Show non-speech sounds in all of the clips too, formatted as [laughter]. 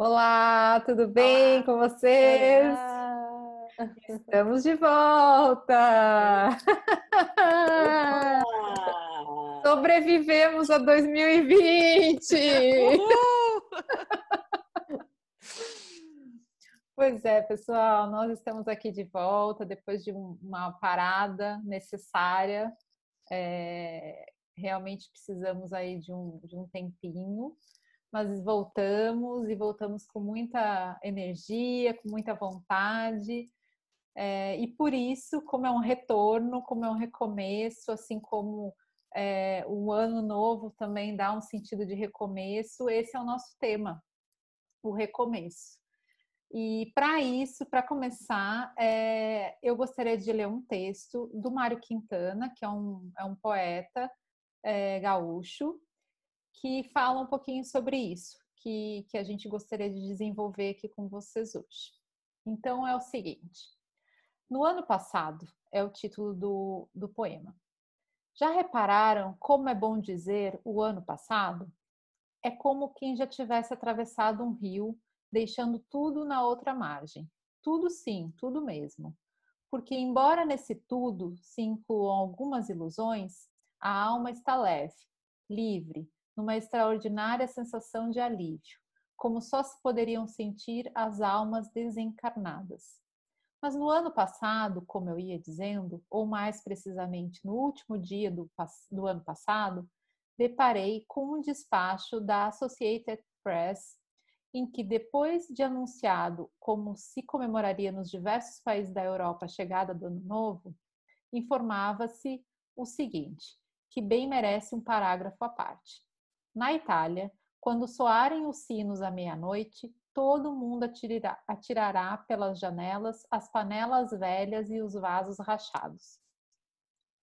Olá, tudo bem Olá. com vocês? Olá. Estamos de volta! Olá. Sobrevivemos a 2020! Pois é, pessoal, nós estamos aqui de volta depois de uma parada necessária. É, realmente precisamos aí de um, de um tempinho mas voltamos e voltamos com muita energia, com muita vontade. É, e por isso, como é um retorno, como é um recomeço, assim como é, o ano novo também dá um sentido de recomeço, esse é o nosso tema, o recomeço. E para isso, para começar, é, eu gostaria de ler um texto do Mário Quintana, que é um, é um poeta é, gaúcho, que fala um pouquinho sobre isso, que, que a gente gostaria de desenvolver aqui com vocês hoje. Então é o seguinte: no ano passado é o título do, do poema. Já repararam como é bom dizer o ano passado? É como quem já tivesse atravessado um rio, deixando tudo na outra margem. Tudo sim, tudo mesmo. Porque, embora nesse tudo se incluam algumas ilusões, a alma está leve, livre, numa extraordinária sensação de alívio, como só se poderiam sentir as almas desencarnadas. Mas no ano passado, como eu ia dizendo, ou mais precisamente no último dia do, do ano passado, deparei com um despacho da Associated Press em que, depois de anunciado como se comemoraria nos diversos países da Europa a chegada do Ano Novo, informava-se o seguinte, que bem merece um parágrafo à parte. Na Itália, quando soarem os sinos à meia-noite, todo mundo atirará, atirará pelas janelas as panelas velhas e os vasos rachados.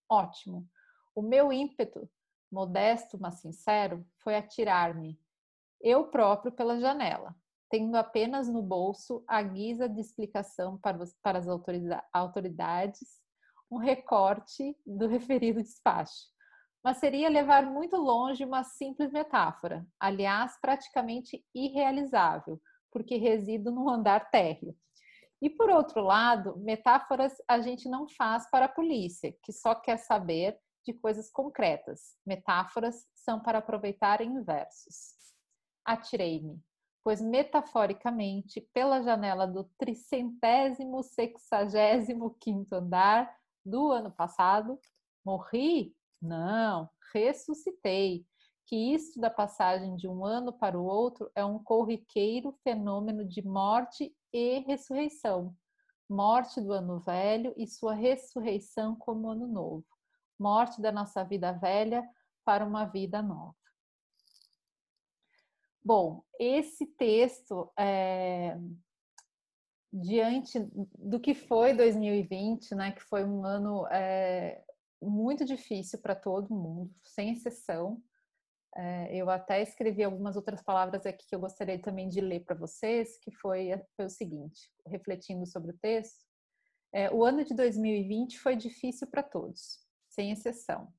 Ótimo! O meu ímpeto, modesto mas sincero, foi atirar-me, eu próprio pela janela, tendo apenas no bolso, a guisa de explicação para, os, para as autoridades, um recorte do referido despacho mas seria levar muito longe uma simples metáfora, aliás, praticamente irrealizável, porque resido no andar térreo. E por outro lado, metáforas a gente não faz para a polícia, que só quer saber de coisas concretas. Metáforas são para aproveitar em versos. Atirei-me, pois metaforicamente, pela janela do tricentésimo sexagésimo quinto andar do ano passado, morri não, ressuscitei. Que isso da passagem de um ano para o outro é um corriqueiro fenômeno de morte e ressurreição. Morte do ano velho e sua ressurreição como ano novo. Morte da nossa vida velha para uma vida nova. Bom, esse texto é, diante do que foi 2020, né, que foi um ano é, muito difícil para todo mundo, sem exceção. É, eu até escrevi algumas outras palavras aqui que eu gostaria também de ler para vocês, que foi, foi, o seguinte, refletindo sobre o texto. É, o ano de 2020 foi difícil para todos, sem exceção.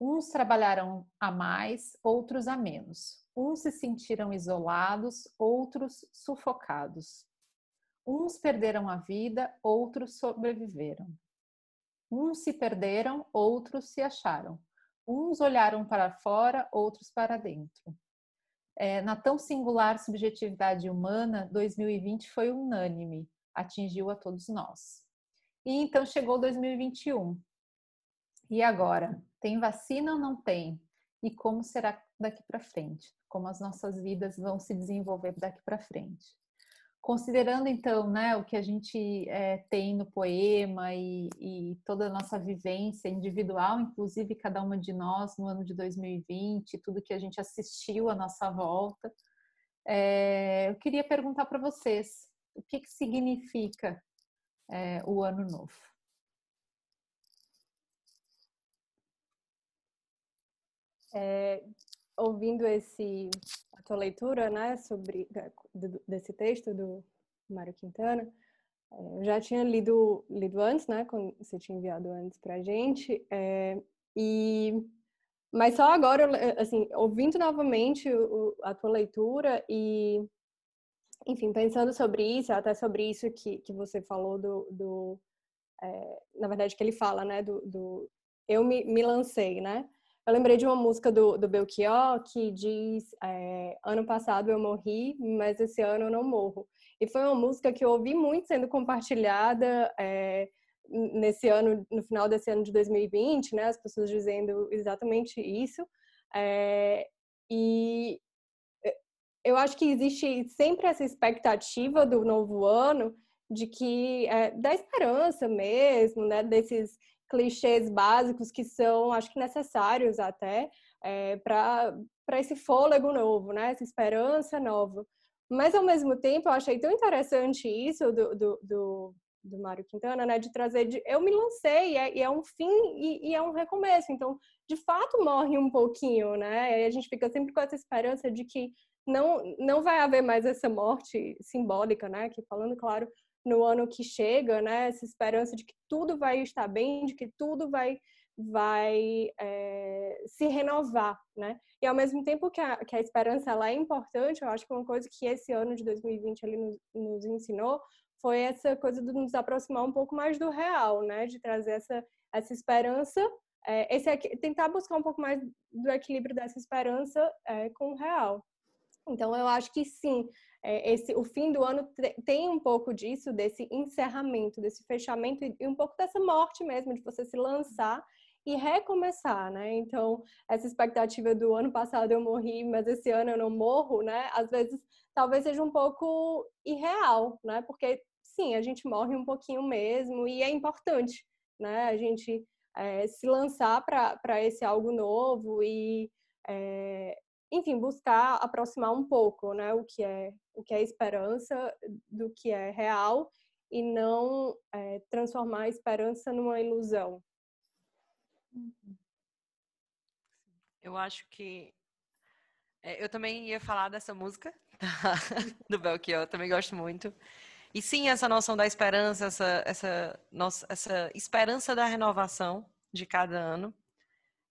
Uns trabalharam a mais, outros a menos. Uns se sentiram isolados, outros sufocados. Uns perderam a vida, outros sobreviveram. Uns se perderam, outros se acharam. Uns olharam para fora, outros para dentro. É, na tão singular subjetividade humana, 2020 foi unânime, atingiu a todos nós. E então chegou 2021. E agora? Tem vacina ou não tem? E como será daqui para frente? Como as nossas vidas vão se desenvolver daqui para frente? Considerando então né, o que a gente é, tem no poema e, e, toda a nossa vivência individual, inclusive cada uma de nós no ano de 2020, tudo que a gente assistiu à nossa volta, é, eu queria perguntar para vocês o que, que significa é, o ano novo. É, ouvindo esse tua leitura, né, sobre desse texto do Mário Quintana, é, eu já tinha lido lido antes, né, quando você tinha enviado antes para a gente, é, e mas só agora, assim, ouvindo novamente o, a tua leitura e enfim, pensando sobre isso, até sobre isso que, que você falou do, do é, na verdade que ele fala, né, do, do eu me, me lancei, né? Eu lembrei de uma música do, do Belchior que diz: é, Ano passado eu morri, mas esse ano eu não morro. E foi uma música que eu ouvi muito sendo compartilhada é, nesse ano, no final desse ano de 2020, né? As pessoas dizendo exatamente isso. É, e eu acho que existe sempre essa expectativa do novo ano de que é, da esperança mesmo, né? Desses clichês básicos que são, acho que necessários até é, para esse fôlego novo, né? Essa esperança nova. Mas ao mesmo tempo, eu achei tão interessante isso do, do, do, do Mário Quintana, né? De trazer, de, eu me lancei e é, e é um fim e, e, é um recomeço. Então, de fato, morre um pouquinho, né? E a gente fica sempre com essa esperança de que não não vai haver mais essa morte simbólica, né? Que falando claro no ano que chega, né? Essa esperança de que tudo vai estar bem, de que tudo vai vai é, se renovar, né? E ao mesmo tempo que a, que a esperança ela é importante, eu acho que uma coisa que esse ano de 2020 ele nos, nos ensinou foi essa coisa de nos aproximar um pouco mais do real, né? De trazer essa essa esperança, é, esse tentar buscar um pouco mais do equilíbrio dessa esperança é, com o real. Então eu acho que sim, é, esse, o fim do ano tem um pouco disso, desse encerramento, desse fechamento e um pouco dessa morte mesmo, de você se lançar e recomeçar, né? Então, essa expectativa do ano passado eu morri, mas esse ano eu não morro, né? Às vezes, talvez seja um pouco irreal, né? Porque, sim, a gente morre um pouquinho mesmo e é importante, né? A gente é, se lançar para esse algo novo e é, enfim, buscar aproximar um pouco, né, o que é o que é esperança do que é real e não é, transformar a esperança numa ilusão. Eu acho que é, eu também ia falar dessa música [laughs] do Belchior, eu também gosto muito. E sim, essa noção da esperança, essa, essa, nossa, essa esperança da renovação de cada ano,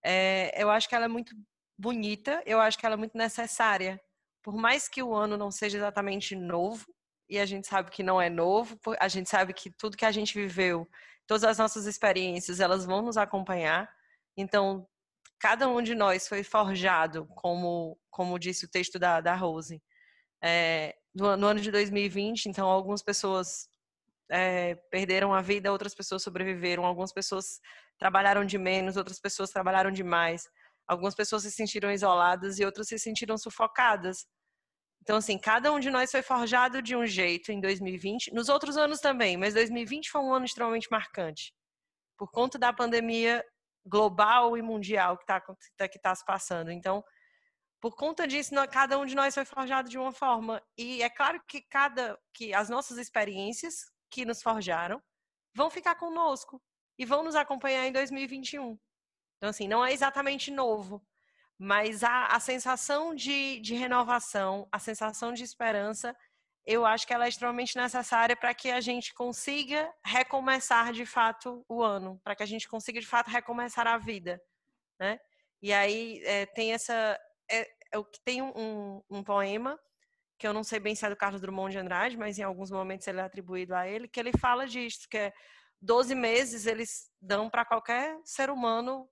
é, eu acho que ela é muito bonita, eu acho que ela é muito necessária. Por mais que o ano não seja exatamente novo, e a gente sabe que não é novo, a gente sabe que tudo que a gente viveu, todas as nossas experiências, elas vão nos acompanhar. Então, cada um de nós foi forjado, como, como disse o texto da, da Rose, é, no, no, ano de 2020. Então, algumas pessoas é, perderam a vida, outras pessoas sobreviveram, algumas pessoas trabalharam de menos, outras pessoas trabalharam demais. Algumas pessoas se sentiram isoladas e outras se sentiram sufocadas. Então, assim, cada um de nós foi forjado de um jeito em 2020, nos outros anos também, mas 2020 foi um ano extremamente marcante, por conta da pandemia global e mundial que está que tá se passando. Então, por conta disso, cada um de nós foi forjado de uma forma. E é claro que cada que as nossas experiências que nos forjaram vão ficar conosco e vão nos acompanhar em 2021. Então, assim, não é exatamente novo, mas a, a sensação de, de renovação, a sensação de esperança, eu acho que ela é extremamente necessária para que a gente consiga recomeçar de fato o ano, para que a gente consiga de fato recomeçar a vida, né? E aí é, tem essa, é, tem um, um, poema que eu não sei bem se é do Carlos Drummond de Andrade, mas em alguns momentos ele é atribuído a ele, que ele fala disso, que é 12 meses eles dão para qualquer ser humano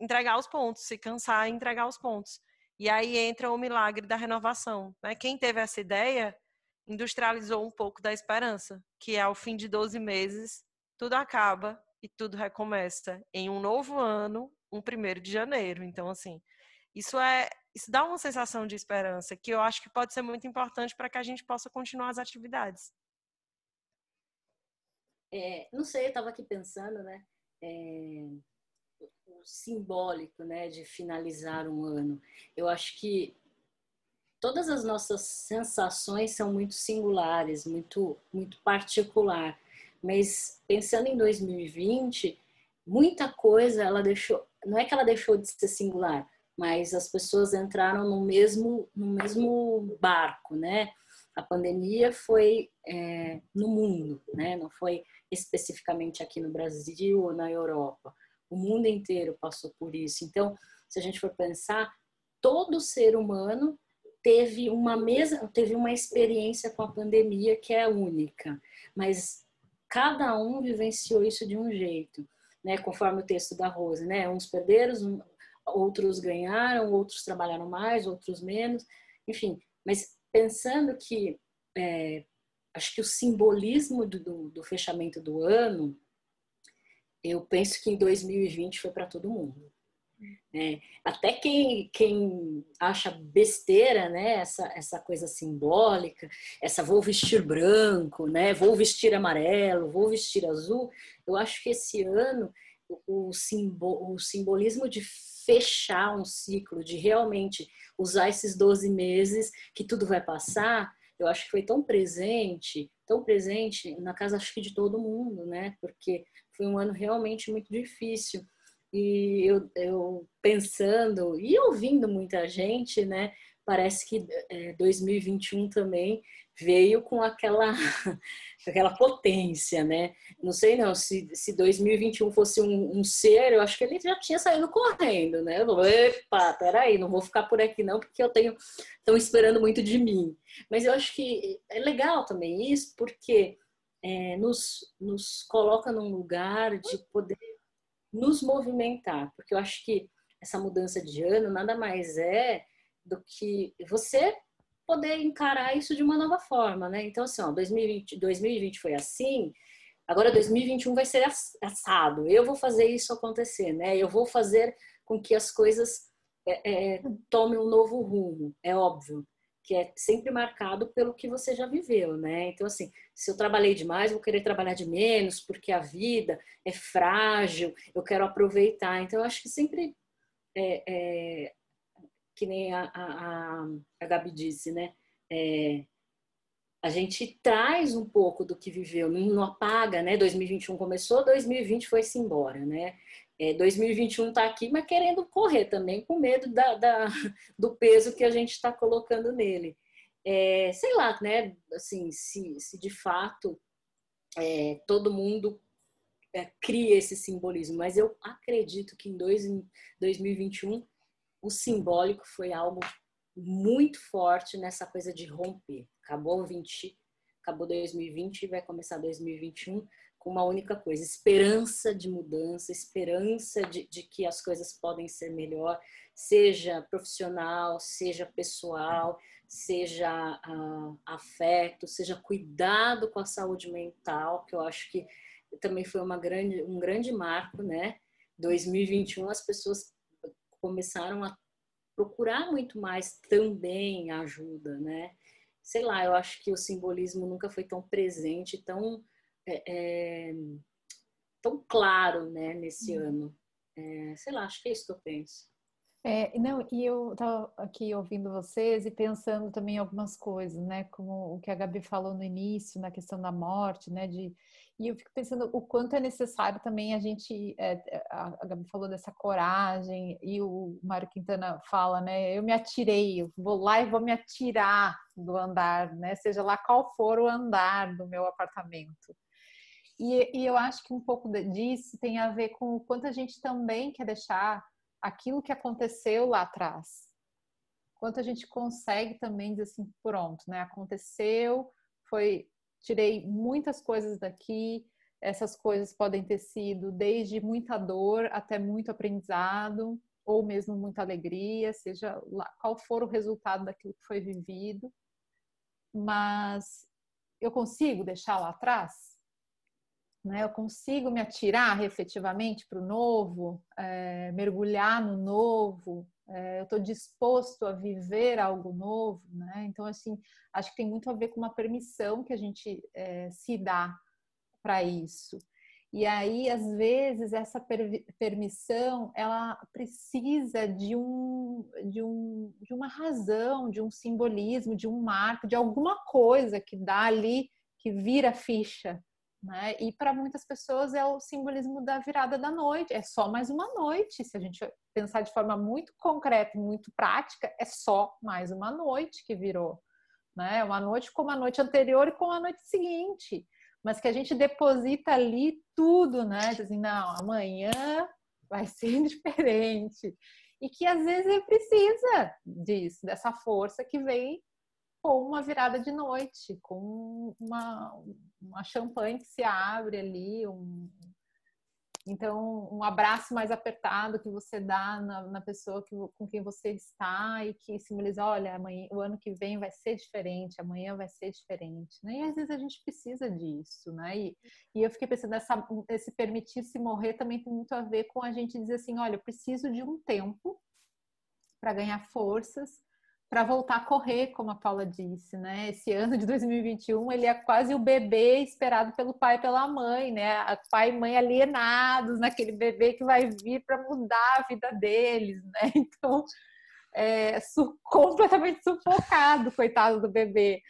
entregar os pontos, se cansar e entregar os pontos. E aí entra o milagre da renovação. Né? Quem teve essa ideia industrializou um pouco da esperança, que é ao fim de 12 meses, tudo acaba e tudo recomeça em um novo ano, um primeiro de janeiro. Então, assim, isso é isso dá uma sensação de esperança que eu acho que pode ser muito importante para que a gente possa continuar as atividades. É, não sei, eu estava aqui pensando, né? É, simbólico, né, de finalizar um ano. Eu acho que todas as nossas sensações são muito singulares, muito muito particular. Mas pensando em 2020, muita coisa ela deixou, não é que ela deixou de ser singular, mas as pessoas entraram no mesmo no mesmo barco, né? A pandemia foi é, no mundo, né? Não foi especificamente aqui no Brasil ou na Europa o mundo inteiro passou por isso. Então, se a gente for pensar, todo ser humano teve uma mesa, teve uma experiência com a pandemia que é única, mas cada um vivenciou isso de um jeito, né? Conforme o texto da Rose, né? Uns perderam, outros ganharam, outros trabalharam mais, outros menos, enfim. Mas pensando que é, acho que o simbolismo do, do, do fechamento do ano, eu penso que em 2020 foi para todo mundo. É, até quem, quem acha besteira, né, essa, essa coisa simbólica, essa vou vestir branco, né, vou vestir amarelo, vou vestir azul, eu acho que esse ano o, simbo, o simbolismo de fechar um ciclo, de realmente usar esses 12 meses que tudo vai passar, eu acho que foi tão presente, tão presente na casa acho que de todo mundo, né, porque foi um ano realmente muito difícil e eu, eu pensando e ouvindo muita gente, né? Parece que é, 2021 também veio com aquela, [laughs] aquela potência, né? Não sei não, se, se 2021 fosse um, um, ser, eu acho que ele já tinha saído correndo, né? Eu vou, epa, peraí, não vou ficar por aqui não, porque eu tenho, estão esperando muito de mim. Mas eu acho que é legal também isso, porque é, nos, nos coloca num lugar de poder nos movimentar, porque eu acho que essa mudança de ano nada mais é do que você poder encarar isso de uma nova forma, né? Então, assim, ó, 2020, 2020 foi assim, agora 2021 vai ser assado. Eu vou fazer isso acontecer, né? Eu vou fazer com que as coisas é, é, tomem um novo rumo, é óbvio que é sempre marcado pelo que você já viveu, né? Então, assim, se eu trabalhei demais, vou querer trabalhar de menos, porque a vida é frágil, eu quero aproveitar. Então, eu acho que sempre, é, é, que nem a, a, a Gabi disse, né? É, a gente traz um pouco do que viveu, não apaga, né? 2021 começou, 2020 foi-se embora, né? É, 2021 está aqui, mas querendo correr também, com medo da, da [laughs] do peso que a gente está colocando nele. É, sei lá, né? Assim, se, se de fato é, todo mundo é, cria esse simbolismo, mas eu acredito que em, dois, em 2021 o simbólico foi algo muito forte nessa coisa de romper. Acabou 20, acabou 2020 e vai começar 2021 uma única coisa: esperança de mudança, esperança de, de que as coisas podem ser melhor, seja profissional, seja pessoal, seja uh, afeto, seja cuidado com a saúde mental, que eu acho que também foi uma grande, um grande marco, né? 2021 as pessoas começaram a procurar muito mais também ajuda, né? Sei lá, eu acho que o simbolismo nunca foi tão presente, tão é, é, tão claro né, nesse uhum. ano. É, sei lá, acho que é isso que eu penso. É, não, e eu estava aqui ouvindo vocês e pensando também em algumas coisas, né? Como o que a Gabi falou no início, na questão da morte, né? De, e eu fico pensando o quanto é necessário também a gente. É, a Gabi falou dessa coragem, e o Mário Quintana fala, né? Eu me atirei, eu vou lá e vou me atirar do andar, né? Seja lá qual for o andar do meu apartamento. E, e eu acho que um pouco disso tem a ver com o quanto a gente também quer deixar aquilo que aconteceu lá atrás. Quanto a gente consegue também dizer assim, pronto, né? Aconteceu, foi, tirei muitas coisas daqui. Essas coisas podem ter sido desde muita dor até muito aprendizado, ou mesmo muita alegria, seja lá qual for o resultado daquilo que foi vivido. Mas eu consigo deixar lá atrás? Né? Eu consigo me atirar efetivamente para o novo, é, mergulhar no novo, é, eu estou disposto a viver algo novo, né? Então, assim, acho que tem muito a ver com uma permissão que a gente é, se dá para isso. E aí, às vezes, essa per permissão, ela precisa de, um, de, um, de uma razão, de um simbolismo, de um marco, de alguma coisa que dá ali, que vira ficha, né? E para muitas pessoas é o simbolismo da virada da noite, é só mais uma noite. Se a gente pensar de forma muito concreta, muito prática, é só mais uma noite que virou, né? Uma noite como a noite anterior e como a noite seguinte, mas que a gente deposita ali tudo, né? Assim, não, amanhã vai ser [laughs] diferente. e que às vezes precisa disso, dessa força que vem com uma virada de noite, com uma, uma champanhe que se abre ali, um, então, um abraço mais apertado que você dá na, na pessoa que, com quem você está e que simboliza, olha, amanhã, o ano que vem vai ser diferente, amanhã vai ser diferente, né? E às vezes a gente precisa disso, né? E, e eu fiquei pensando, essa, esse permitir-se morrer também tem muito a ver com a gente dizer assim, olha, eu preciso de um tempo para ganhar forças, para voltar a correr, como a Paula disse, né? Esse ano de 2021 ele é quase o bebê esperado pelo pai e pela mãe, né? Pai e mãe alienados naquele bebê que vai vir para mudar a vida deles, né? [laughs] Então, é, su completamente sufocado, coitado do bebê.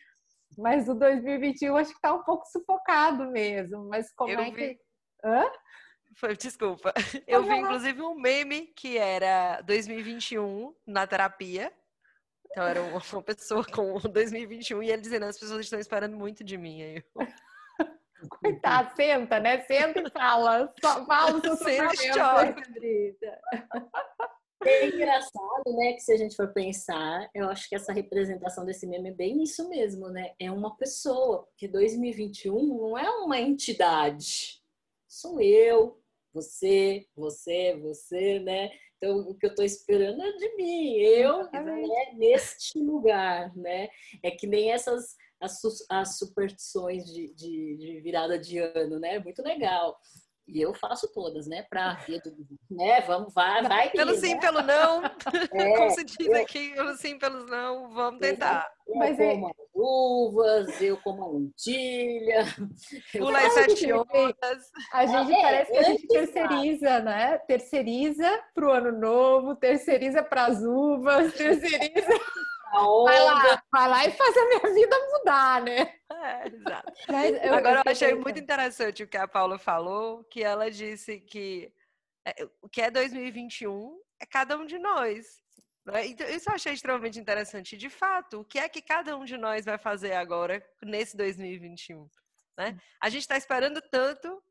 Mas o 2021 acho que está um pouco sufocado mesmo. Mas como Eu é vi... que. Hã? Foi, desculpa. Eu vi, inclusive, um meme que era 2021 na terapia então era uma pessoa com [laughs] 2021 e ele dizendo, as pessoas estão esperando muito de mim. Aí eu... [laughs] Coitado, senta, né? Senta e fala. Só fala o seu sofrimento. É engraçado, né, que se a gente for pensar, eu acho que essa representação desse meme é bem isso mesmo, né? É uma pessoa, porque 2021 não é uma entidade. Sou eu, você, você, você, né? Então, o que eu estou esperando é de mim, eu né, neste lugar, né? É que nem essas as, as superstições de, de, de virada de ano, né? Muito legal. E eu faço todas, né? Pra né? Vamos, vai, vai. Pelo sim, né? pelo não. [laughs] É, Como se diz eu, aqui, pelo sim, pelos não, vamos tentar. Eu, eu Mas como é... uvas, eu como a lentilha. Pula as sete horas. A gente é, parece que a gente terceiriza, né? Terceiriza pro ano novo, terceiriza pras uvas, [laughs] terceiriza. Vai lá, vai lá e faz a minha vida mudar, né? É, exato. [laughs] Eu, Agora, eu achei muito interessante o que a Paula falou, que ela disse que é, o que é 2021 é cada um de nós. Né? Então, isso eu achei extremamente interessante. De fato, o que é que cada um de nós vai fazer agora nesse 2021? Né? A gente está esperando tanto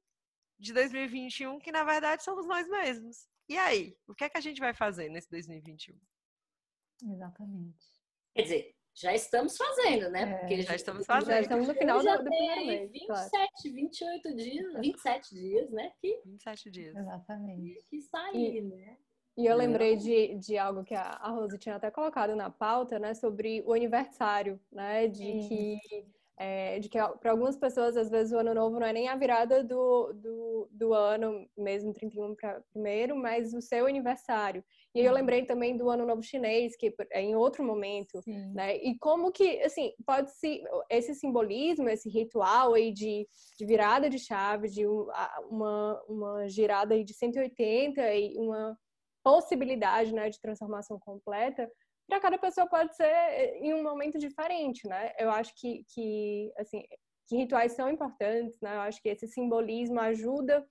de 2021 que, na verdade, somos nós mesmos. E aí? O que é que a gente vai fazer nesse 2021? Exatamente. Quer dizer, já estamos fazendo, né? É, Porque já estamos fazendo. Já estamos no final do, do primeiro mês. 27, claro. 28 dias, 27 dias, né? Que, 27 dias. Exatamente. Que, que sair, né? E eu lembrei de, de algo que a, a Rose tinha até colocado na pauta, né? Sobre o aniversário, né? De Sim. que é, de que para algumas pessoas, às vezes, o ano novo não é nem a virada do, do, do ano, mesmo 31 para primeiro, mas o seu aniversário. E aí eu uhum. lembrei também do ano novo chinês, que é em outro momento, Sim. né? E como que, assim, pode se esse simbolismo, esse ritual aí de, de virada de chave, de uma, uma girada aí de 180 e uma possibilidade, né, de transformação completa, para cada pessoa pode ser eh, em um momento diferente, né? Eu acho que, que assim, que rituais são importantes, né? Eu acho que esse simbolismo ajuda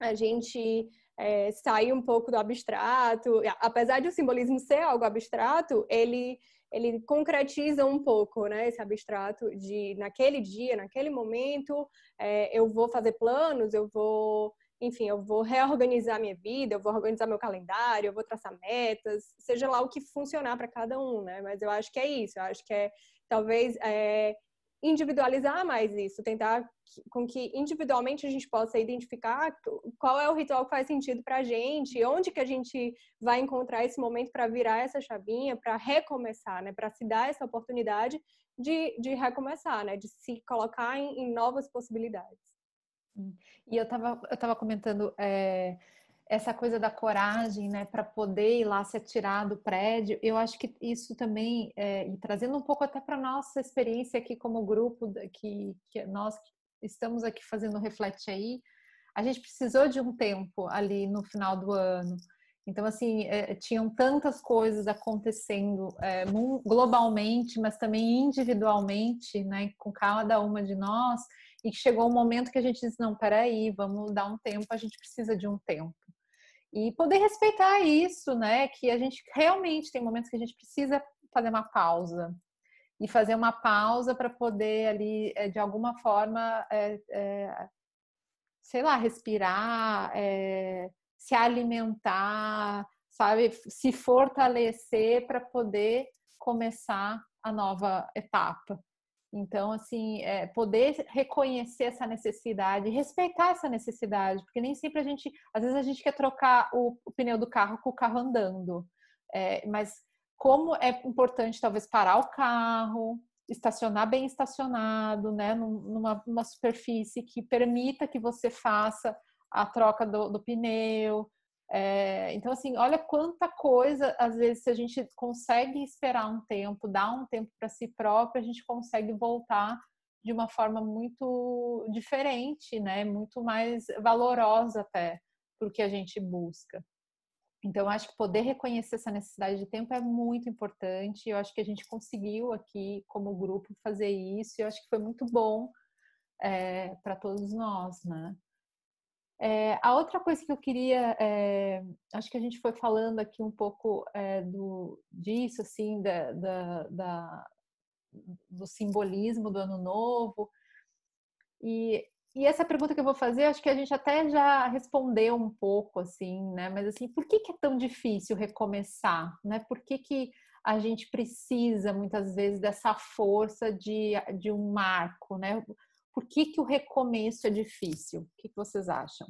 a gente é, sair um pouco do abstrato. Apesar de o simbolismo ser algo abstrato, ele ele concretiza um pouco, né, esse abstrato de naquele dia, naquele momento, é, eu vou fazer planos, eu vou enfim, eu vou reorganizar minha vida, eu vou organizar meu calendário, eu vou traçar metas, seja lá o que funcionar para cada um, né? Mas eu acho que é isso, eu acho que é talvez é, individualizar mais isso, tentar com que individualmente a gente possa identificar qual é o ritual que faz sentido para a gente, onde que a gente vai encontrar esse momento para virar essa chavinha, para recomeçar, né? Para se dar essa oportunidade de, de recomeçar, né? De se colocar em, em novas possibilidades. E eu estava eu tava comentando é, essa coisa da coragem, né, para poder ir lá se atirar do prédio. Eu acho que isso também, é, e trazendo um pouco até para nossa experiência aqui como grupo, que, que nós estamos aqui fazendo reflete aí, a gente precisou de um tempo ali no final do ano. Então, assim, é, tinham tantas coisas acontecendo é, globalmente, mas também individualmente, né, com cada uma de nós, e chegou um momento que a gente disse: não, peraí, vamos dar um tempo, a gente precisa de um tempo. E poder respeitar isso, né? Que a gente realmente tem momentos que a gente precisa fazer uma pausa. E fazer uma pausa para poder ali, eh, de alguma forma, é, é, sei lá, respirar, é, se alimentar, sabe, se fortalecer para poder começar a nova etapa. Então, assim, é, poder reconhecer essa necessidade, respeitar essa necessidade, porque nem sempre a gente, às vezes a gente quer trocar o, o pneu do carro com o carro andando, é, mas como é importante talvez parar o carro, estacionar bem estacionado, né, numa, numa superfície que permita que você faça a troca do, do pneu, é, então, assim, olha quanta coisa, às vezes, se a gente consegue esperar um tempo, dar um tempo para si próprio, a gente consegue voltar de uma forma muito diferente, né? Muito mais valorosa até porque a gente busca. Então, acho que poder reconhecer essa necessidade de tempo é muito importante. Eu acho que a gente conseguiu aqui, como grupo, fazer isso. E eu acho que foi muito bom é, para todos nós, né? É, a outra coisa que eu queria, é, acho que a gente foi falando aqui um pouco é, do, disso, assim, da, da, da, do simbolismo do ano novo. E, e essa pergunta que eu vou fazer, acho que a gente até já respondeu um pouco, assim, né? Mas assim, por que, que é tão difícil recomeçar, né? Por que, que a gente precisa muitas vezes dessa força de, de um marco, né? Por que, que o recomeço é difícil? O que, que vocês acham?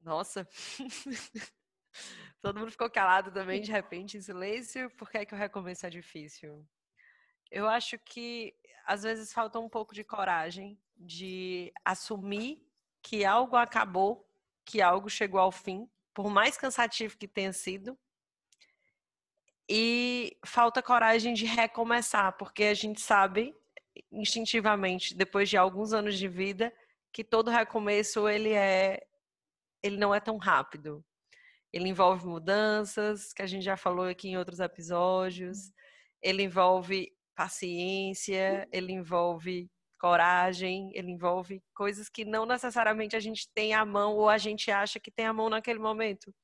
Nossa. [laughs] Todo mundo ficou calado também, de repente, em silêncio. Por que, é que o recomeço é difícil? Eu acho que às vezes falta um pouco de coragem de assumir que algo acabou, que algo chegou ao fim, por mais cansativo que tenha sido, e falta coragem de recomeçar, porque a gente sabe instintivamente, depois de alguns anos de vida, que todo recomeço ele é ele não é tão rápido. Ele envolve mudanças, que a gente já falou aqui em outros episódios. Ele envolve paciência, ele envolve coragem, ele envolve coisas que não necessariamente a gente tem à mão ou a gente acha que tem à mão naquele momento.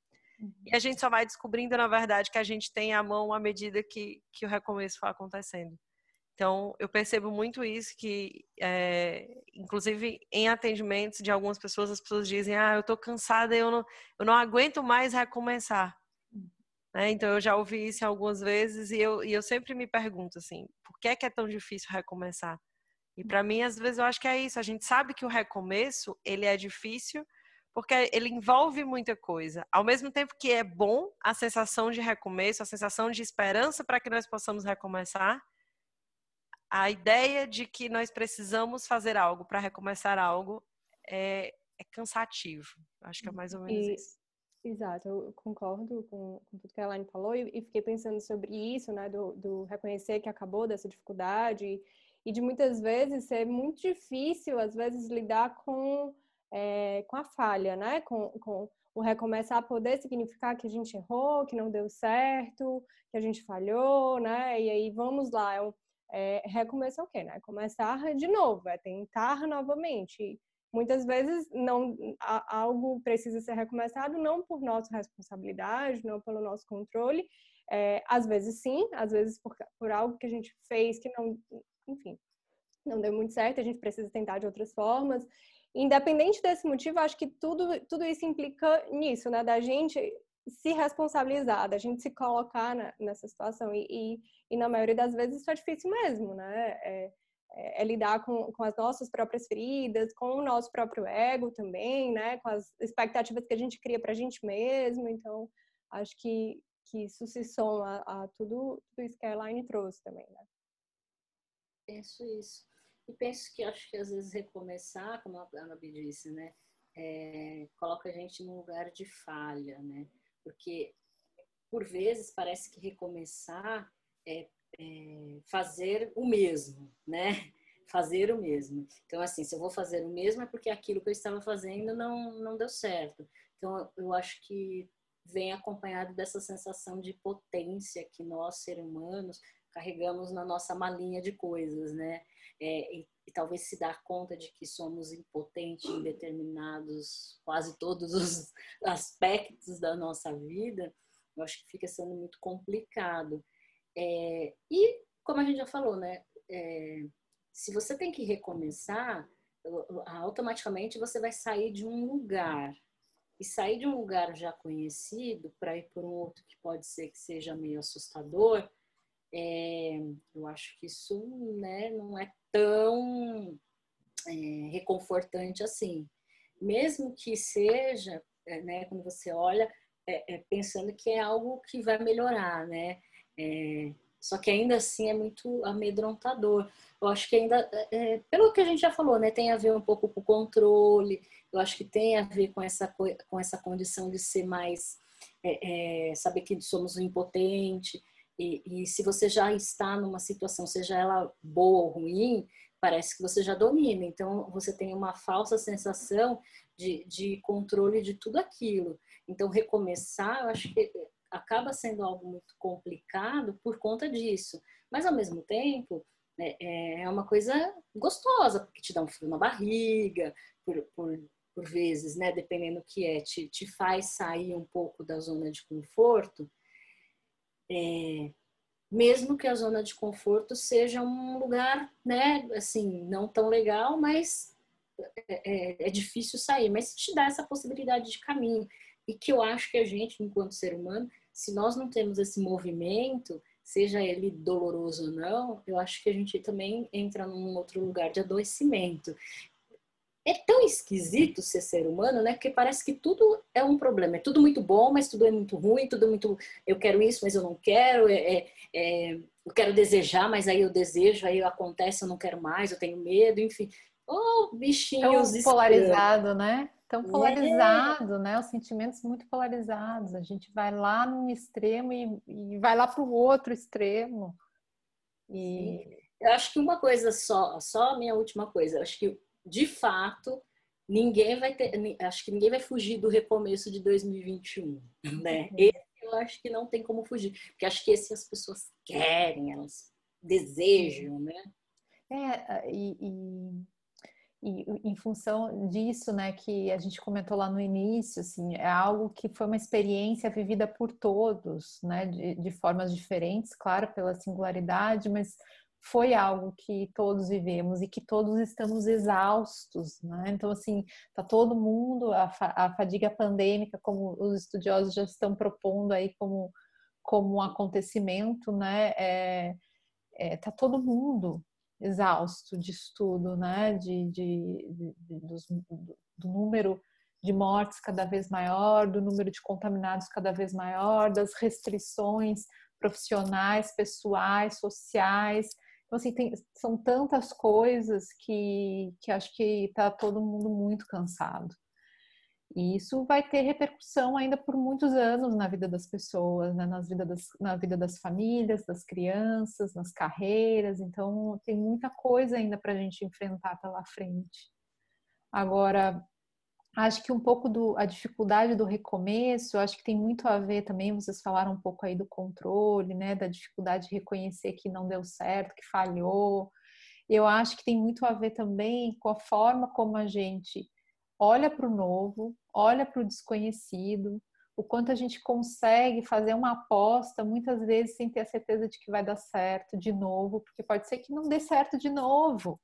E a gente só vai descobrindo, na verdade, que a gente tem à mão à medida que, que o recomeço for acontecendo. Então, eu percebo muito isso, que, é, inclusive, em atendimentos de algumas pessoas, as pessoas dizem, ah, eu estou cansada, eu não, eu não aguento mais recomeçar. Né? Então, eu já ouvi isso algumas vezes e eu, e eu sempre me pergunto, assim, por que é, que é tão difícil recomeçar? E para mim, às vezes, eu acho que é isso. A gente sabe que o recomeço, ele é difícil, porque ele envolve muita coisa. Ao mesmo tempo que é bom a sensação de recomeço, a sensação de esperança para que nós possamos recomeçar, a ideia de que nós precisamos fazer algo para recomeçar algo é, é, cansativo. Acho que é mais ou menos e, isso. Exato, eu concordo com, com, tudo que a Elaine falou e, e, fiquei pensando sobre isso, né, do, do reconhecer que acabou dessa dificuldade e de muitas vezes ser muito difícil, às vezes, lidar com é, com a falha, né? Com, com o recomeçar poder significar que a gente errou, que não deu certo, que a gente falhou, né? E aí vamos lá, é, é recomeçar o quê, né? Começar de novo, é tentar novamente. Muitas vezes não algo precisa ser recomeçado não por nossa responsabilidade, não pelo nosso controle. É, às vezes sim, às vezes por, por algo que a gente fez que não, enfim, não deu muito certo, a gente precisa tentar de outras formas. Independente desse motivo, acho que tudo, tudo isso implica nisso, né? Da gente se responsabilizar, da gente se colocar na, nessa situação. E, e, e, na maioria das vezes isso é difícil mesmo, né? É, é, é, lidar com, com as nossas próprias feridas, com o nosso próprio ego também, né? Com as expectativas que a gente cria para a gente mesmo. Então, acho que, que isso se soma a, a tudo, tudo isso que a Elaine trouxe também, né? Penso isso. E penso que acho que às vezes recomeçar, como a Ana disse, né, é, coloca a gente num lugar de falha, né? Porque por vezes parece que recomeçar é, é fazer o mesmo, né? Fazer o mesmo. Então, assim, se eu vou fazer o mesmo é porque aquilo que eu estava fazendo não, não deu certo. Então, eu acho que vem acompanhado dessa sensação de potência que nós, seres humanos, carregamos na nossa malinha de coisas, né? É, e, e, talvez se dar conta de que somos impotentes em determinados, quase todos os [laughs] aspectos da nossa vida, eu acho que fica sendo muito complicado. É, e, como a gente já falou, né? É, se você tem que recomeçar, automaticamente você vai sair de um lugar. E sair de um lugar já conhecido para ir por um outro que pode ser que seja meio assustador, é, eu acho que isso né, não é tão é, reconfortante assim. Mesmo que seja, é, né, quando você olha, é, é, pensando que é algo que vai melhorar, né? É, só que ainda assim é muito amedrontador. Eu acho que ainda, pelo que a gente já falou, né, tem a ver um pouco com o controle. Eu acho que tem a ver com essa com essa condição de ser mais saber que somos impotente. E, e se você já está numa situação, seja ela boa ou ruim, parece que você já domina. Então, você tem uma falsa sensação de, de controle de tudo aquilo. Então, recomeçar, eu acho que acaba sendo algo muito complicado por conta disso. Mas, ao mesmo tempo, né, é, é uma coisa gostosa, porque te dá um frio na barriga, por, por, por vezes, né, dependendo do que é, te, te faz sair um pouco da zona de conforto. É, mesmo que a zona de conforto seja um lugar, né, assim, não tão legal, mas é, é, é difícil sair, mas te dá essa possibilidade de caminho. E que eu acho que a gente, enquanto ser humano, se nós não temos esse movimento, seja ele doloroso ou não, eu acho que a gente também entra num outro lugar de adoecimento. É tão esquisito ser ser humano, né? Porque parece que tudo é um problema. É tudo muito bom, mas tudo é muito ruim, tudo é muito. Eu quero isso, mas eu não quero. É, é, é... eu quero desejar, mas aí eu desejo, aí acontece, eu não quero mais, eu tenho medo, enfim. Oh, bichinhos. Tão polarizado, né? Tão é. polarizado, é. né? Os sentimentos muito polarizados. A gente vai lá num extremo e, e vai lá para o outro extremo. E Sim. eu acho que uma coisa só, só a minha última coisa, eu acho que de fato ninguém vai ter, acho que ninguém vai fugir do recomeço de 2021, né? Uhum. Esse eu acho que não tem como fugir, porque acho que esse as pessoas querem, elas desejam, né? É, e, e e em função disso, né, que a gente comentou lá no início, assim, é algo que foi uma experiência vivida por todos, né, de, de formas diferentes, claro, pela singularidade, mas foi algo que todos vivemos e que todos estamos exaustos, né? Então, assim, tá todo mundo, a, a fadiga pandêmica, como os estudiosos já estão propondo aí como, como um acontecimento, né? É, é, tá todo mundo exausto de estudo, né? De, de, de, de dos, do número de mortes cada vez maior, do número de contaminados cada vez maior, das restrições profissionais, pessoais, sociais. Então, assim, tem, são tantas coisas que, que acho que está todo mundo muito cansado. E isso vai ter repercussão ainda por muitos anos na vida das pessoas, né? Nas vida das, na vida das famílias, das crianças, nas carreiras. Então, tem muita coisa ainda para a gente enfrentar pela frente. Agora, acho que um pouco do, a dificuldade do recomeço, acho que tem muito a ver também, vocês falaram um pouco aí do controle, né? Da dificuldade de reconhecer que não deu certo, que falhou. Eu acho que tem muito a ver também com a forma como a gente olha para o novo, olha para o desconhecido, o quanto a gente consegue fazer uma aposta, muitas vezes sem ter a certeza de que vai dar certo de novo, porque pode ser que não dê certo de novo.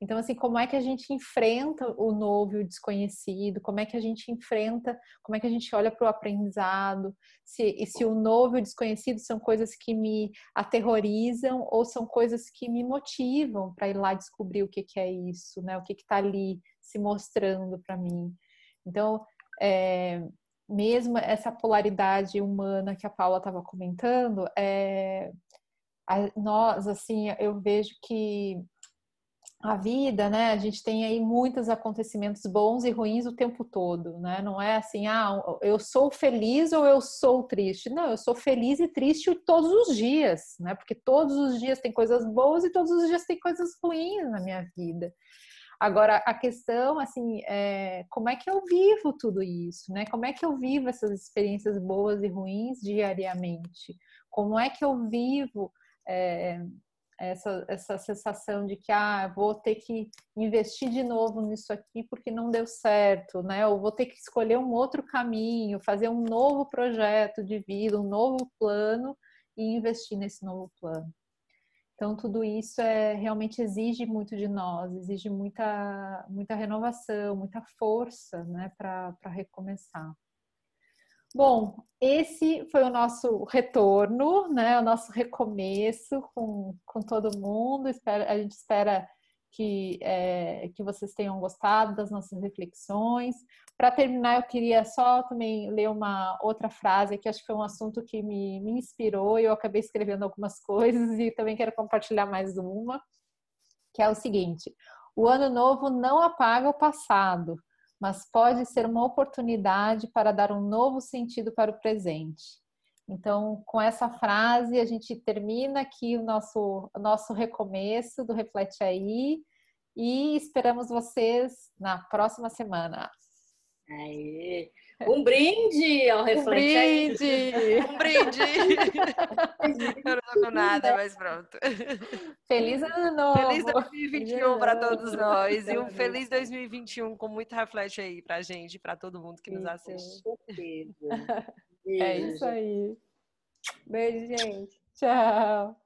Então, assim, como é que a gente enfrenta o novo e o desconhecido? Como é que a gente enfrenta, como é que a gente olha para o aprendizado? Se, se o novo e o desconhecido são coisas que me aterrorizam ou são coisas que me motivam para ir lá descobrir o que, que é isso, né? O que está ali se mostrando para mim. Então, é, mesmo essa polaridade humana que a Paula estava comentando, é, a, nós, assim, eu vejo que a vida, né? A gente tem aí muitos acontecimentos bons e ruins o tempo todo, né? Não é assim, ah, eu sou feliz ou eu sou triste. Não, eu sou feliz e triste todos os dias, né? Porque todos os dias tem coisas boas e todos os dias tem coisas ruins na minha vida. Agora, a questão, assim, é como é que eu vivo tudo isso, né? Como é que eu vivo essas experiências boas e ruins diariamente? Como é que eu vivo é, essa, essa sensação de que ah, vou ter que investir de novo nisso aqui porque não deu certo, né? Ou vou ter que escolher um outro caminho, fazer um novo projeto de vida, um novo plano e investir nesse novo plano. Então, tudo isso é realmente exige muito de nós, exige muita, muita renovação, muita força né, para recomeçar. Bom, esse foi o nosso retorno, né, o nosso recomeço com, com todo mundo. Espero, a gente espera que, é, que vocês tenham gostado das nossas reflexões. Para terminar, eu queria só também ler uma outra frase que acho que foi um assunto que me, me inspirou e eu acabei escrevendo algumas [laughs] coisas e também quero compartilhar mais uma, que é o seguinte: o ano novo não apaga o passado, mas pode ser uma oportunidade para dar um novo sentido para o presente. Então, com essa frase, a gente termina aqui o nosso, nosso recomeço do Reflete Aí e esperamos vocês na próxima semana. Aê. [laughs] Um brinde ao Reflete um brinde. Um brinde! [laughs] Eu não tô com nada, mas pronto. Feliz ano novo! Feliz 2021 para todos nós e um feliz 2021 com muito Reflete aí pra gente pra todo mundo que nos assiste. [laughs] É isso aí. Beijo, gente. Tchau.